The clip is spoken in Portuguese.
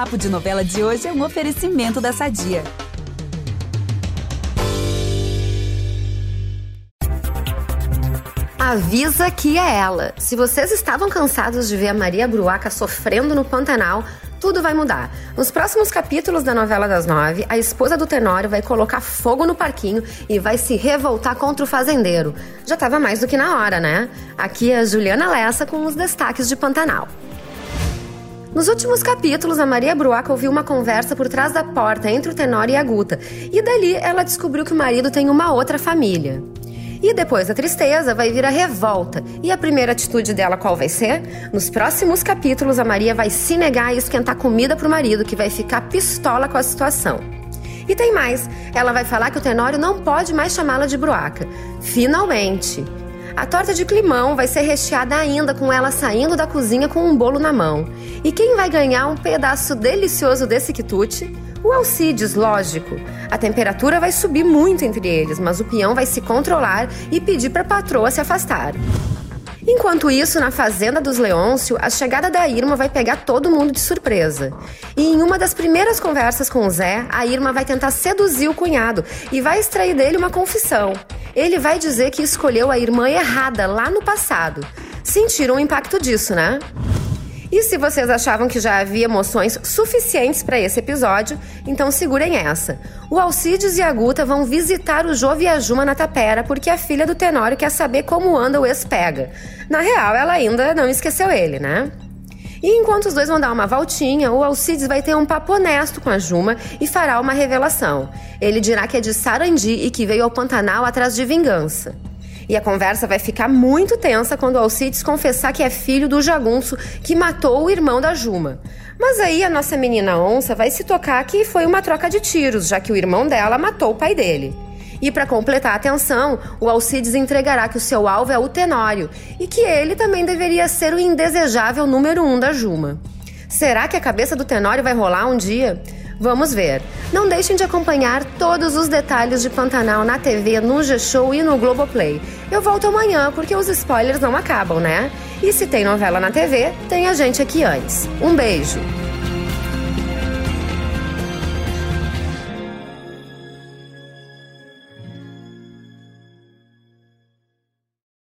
Papo de Novela de hoje é um oferecimento da Sadia. Avisa que é ela. Se vocês estavam cansados de ver a Maria Bruaca sofrendo no Pantanal, tudo vai mudar. Nos próximos capítulos da novela das nove, a esposa do Tenório vai colocar fogo no parquinho e vai se revoltar contra o fazendeiro. Já estava mais do que na hora, né? Aqui é a Juliana Lessa com os destaques de Pantanal. Nos últimos capítulos, a Maria Bruaca ouviu uma conversa por trás da porta entre o Tenório e a Guta, e dali ela descobriu que o marido tem uma outra família. E depois da tristeza vai vir a revolta. E a primeira atitude dela qual vai ser? Nos próximos capítulos, a Maria vai se negar a esquentar comida pro marido, que vai ficar pistola com a situação. E tem mais, ela vai falar que o Tenório não pode mais chamá-la de Bruaca. Finalmente! A torta de climão vai ser recheada ainda com ela saindo da cozinha com um bolo na mão. E quem vai ganhar um pedaço delicioso desse quitute? O Alcides, lógico. A temperatura vai subir muito entre eles, mas o peão vai se controlar e pedir para a patroa se afastar. Enquanto isso, na fazenda dos Leôncio, a chegada da Irma vai pegar todo mundo de surpresa. E em uma das primeiras conversas com o Zé, a Irma vai tentar seduzir o cunhado e vai extrair dele uma confissão. Ele vai dizer que escolheu a irmã errada lá no passado. Sentiram o impacto disso, né? E se vocês achavam que já havia emoções suficientes para esse episódio, então segurem essa. O Alcides e a Guta vão visitar o Jô e a Juma na tapera porque a filha do Tenório quer saber como anda o ex-pega. Na real, ela ainda não esqueceu ele, né? E enquanto os dois vão dar uma voltinha, o Alcides vai ter um papo honesto com a Juma e fará uma revelação. Ele dirá que é de Sarandi e que veio ao Pantanal atrás de vingança. E a conversa vai ficar muito tensa quando Alcides confessar que é filho do jagunço que matou o irmão da Juma. Mas aí a nossa menina onça vai se tocar que foi uma troca de tiros, já que o irmão dela matou o pai dele. E para completar a atenção, o Alcides entregará que o seu alvo é o Tenório e que ele também deveria ser o indesejável número um da Juma. Será que a cabeça do Tenório vai rolar um dia? Vamos ver. Não deixem de acompanhar todos os detalhes de Pantanal na TV, no G-Show e no Globoplay. Eu volto amanhã porque os spoilers não acabam, né? E se tem novela na TV, tem a gente aqui antes. Um beijo!